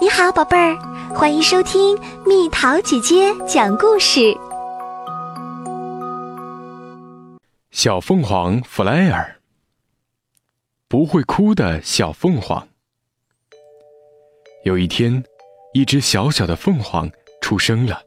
你好，宝贝儿，欢迎收听蜜桃姐姐讲故事。小凤凰弗莱尔，不会哭的小凤凰。有一天，一只小小的凤凰出生了。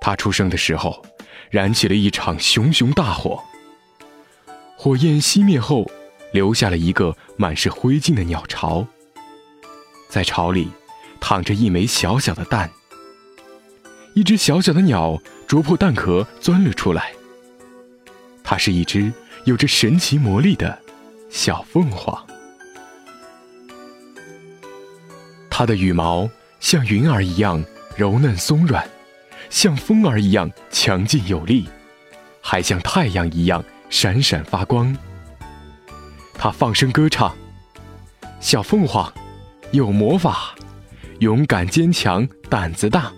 它出生的时候，燃起了一场熊熊大火。火焰熄灭后，留下了一个满是灰烬的鸟巢。在巢里，躺着一枚小小的蛋。一只小小的鸟啄破蛋壳钻了出来。它是一只有着神奇魔力的小凤凰。它的羽毛像云儿一样柔嫩松软，像风儿一样强劲有力，还像太阳一样闪闪发光。它放声歌唱：“小凤凰。”有魔法，勇敢坚强，胆子大，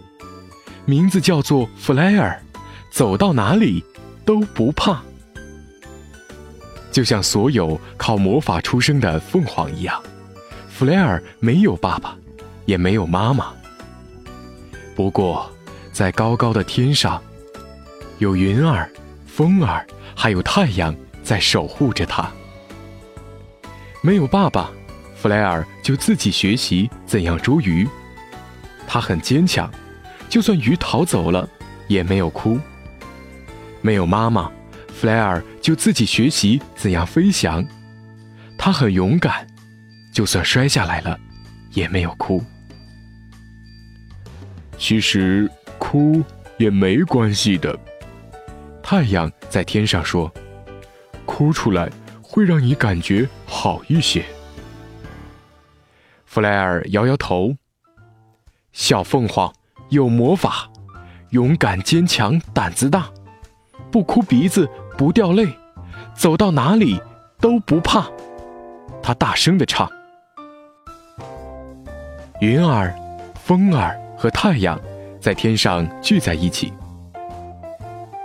名字叫做弗莱尔，走到哪里都不怕。就像所有靠魔法出生的凤凰一样，弗莱尔没有爸爸，也没有妈妈。不过，在高高的天上，有云儿、风儿，还有太阳在守护着他。没有爸爸。弗莱尔就自己学习怎样捉鱼，他很坚强，就算鱼逃走了，也没有哭。没有妈妈，弗莱尔就自己学习怎样飞翔，他很勇敢，就算摔下来了，也没有哭。其实哭也没关系的，太阳在天上说：“哭出来会让你感觉好一些。”弗莱尔摇摇头。小凤凰有魔法，勇敢坚强，胆子大，不哭鼻子不掉泪，走到哪里都不怕。他大声的唱。云儿、风儿和太阳在天上聚在一起。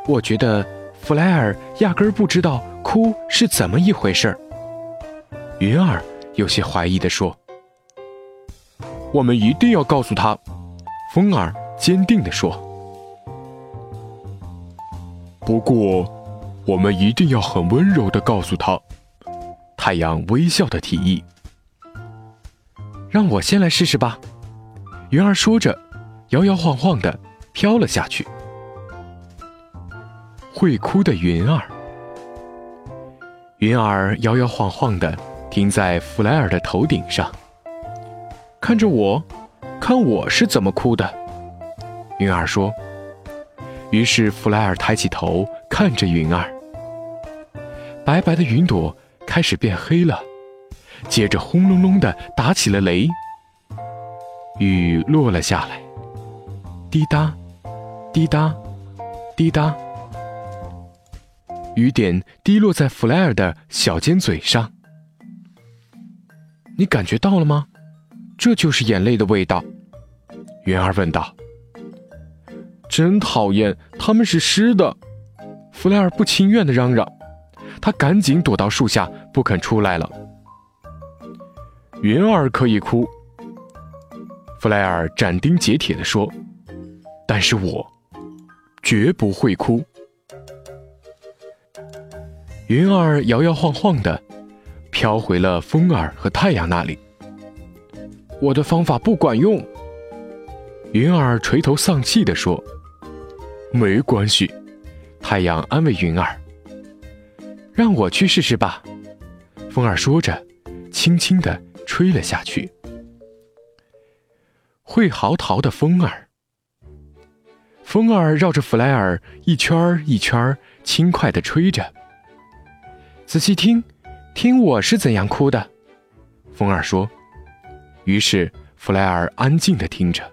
我觉得弗莱尔压根儿不知道哭是怎么一回事儿。云儿有些怀疑的说。我们一定要告诉他，风儿坚定地说。不过，我们一定要很温柔地告诉他。太阳微笑的提议：“让我先来试试吧。”云儿说着，摇摇晃晃地飘了下去。会哭的云儿，云儿摇摇晃晃地停在弗莱尔的头顶上。看着我，看我是怎么哭的。云儿说。于是弗莱尔抬起头看着云儿。白白的云朵开始变黑了，接着轰隆隆的打起了雷。雨落了下来，滴答，滴答，滴答。雨点滴落在弗莱尔的小尖嘴上。你感觉到了吗？这就是眼泪的味道，云儿问道。真讨厌，他们是湿的。弗莱尔不情愿的嚷嚷，他赶紧躲到树下，不肯出来了。云儿可以哭，弗莱尔斩钉截铁的说，但是我绝不会哭。云儿摇摇晃晃的飘回了风儿和太阳那里。我的方法不管用，云儿垂头丧气地说：“没关系。”太阳安慰云儿：“让我去试试吧。”风儿说着，轻轻地吹了下去。会嚎啕的风儿，风儿绕着弗莱尔一圈一圈轻快地吹着。仔细听，听我是怎样哭的。风儿说。于是，弗莱尔安静的听着。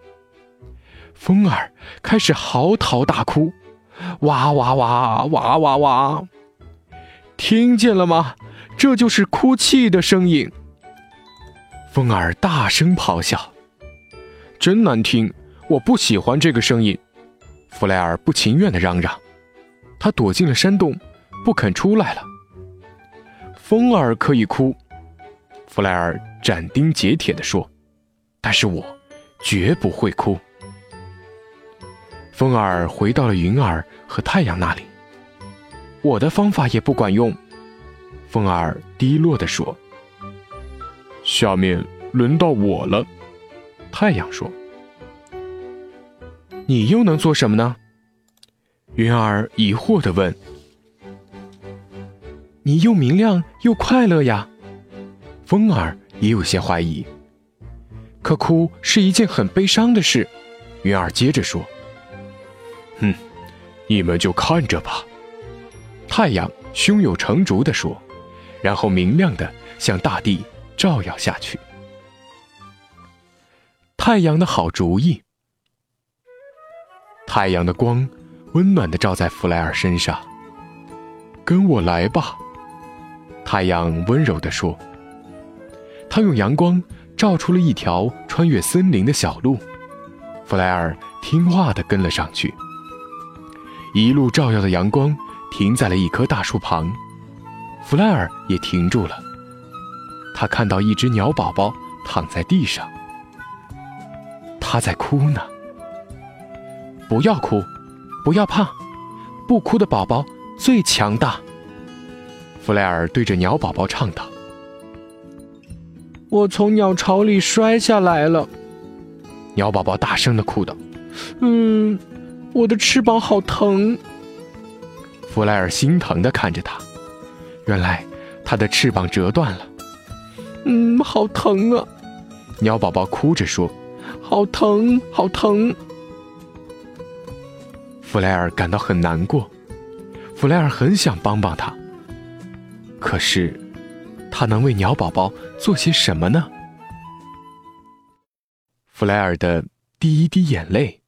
风儿开始嚎啕大哭，哇哇哇哇哇哇！听见了吗？这就是哭泣的声音。风儿大声咆哮，真难听！我不喜欢这个声音。弗莱尔不情愿的嚷嚷，他躲进了山洞，不肯出来了。风儿可以哭。弗莱尔斩钉截铁地说：“但是我绝不会哭。风儿回到了云儿和太阳那里。我的方法也不管用，风儿低落地说。下面轮到我了，太阳说。你又能做什么呢？云儿疑惑地问。你又明亮又快乐呀，风儿也有些怀疑。可哭是一件很悲伤的事，云儿接着说。哼，你们就看着吧。太阳胸有成竹地说，然后明亮的向大地照耀下去。太阳的好主意。太阳的光温暖的照在弗莱尔身上。跟我来吧，太阳温柔地说。他用阳光照出了一条穿越森林的小路，弗莱尔听话的跟了上去。一路照耀的阳光停在了一棵大树旁，弗莱尔也停住了。他看到一只鸟宝宝躺在地上，他在哭呢。不要哭，不要怕，不哭的宝宝最强大。弗莱尔对着鸟宝宝唱道：“我从鸟巢里摔下来了。”鸟宝宝大声的哭道：“嗯。”我的翅膀好疼。弗莱尔心疼的看着他，原来他的翅膀折断了。嗯，好疼啊！鸟宝宝哭着说：“好疼，好疼。”弗莱尔感到很难过。弗莱尔很想帮帮他，可是他能为鸟宝宝做些什么呢？弗莱尔的第一滴眼泪。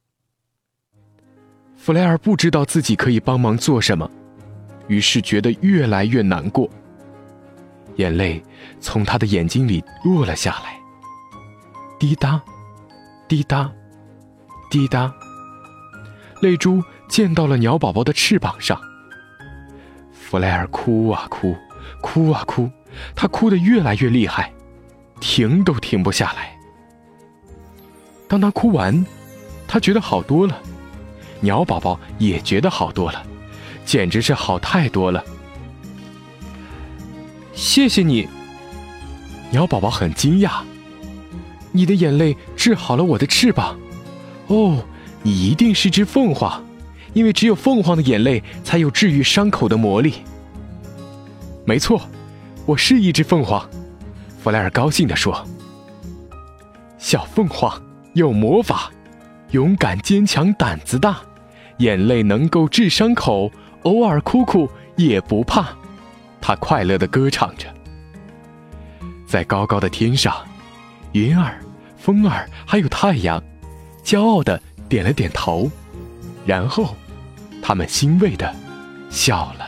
弗莱尔不知道自己可以帮忙做什么，于是觉得越来越难过。眼泪从他的眼睛里落了下来，滴答，滴答，滴答。泪珠溅到了鸟宝宝的翅膀上。弗莱尔哭啊哭，哭啊哭，他哭得越来越厉害，停都停不下来。当他哭完，他觉得好多了。鸟宝宝也觉得好多了，简直是好太多了。谢谢你，鸟宝宝很惊讶。你的眼泪治好了我的翅膀。哦，你一定是只凤凰，因为只有凤凰的眼泪才有治愈伤口的魔力。没错，我是一只凤凰。弗莱尔高兴地说：“小凤凰有魔法，勇敢坚强，胆子大。”眼泪能够治伤口，偶尔哭哭也不怕。他快乐的歌唱着。在高高的天上，云儿、风儿还有太阳，骄傲的点了点头，然后，他们欣慰的笑了。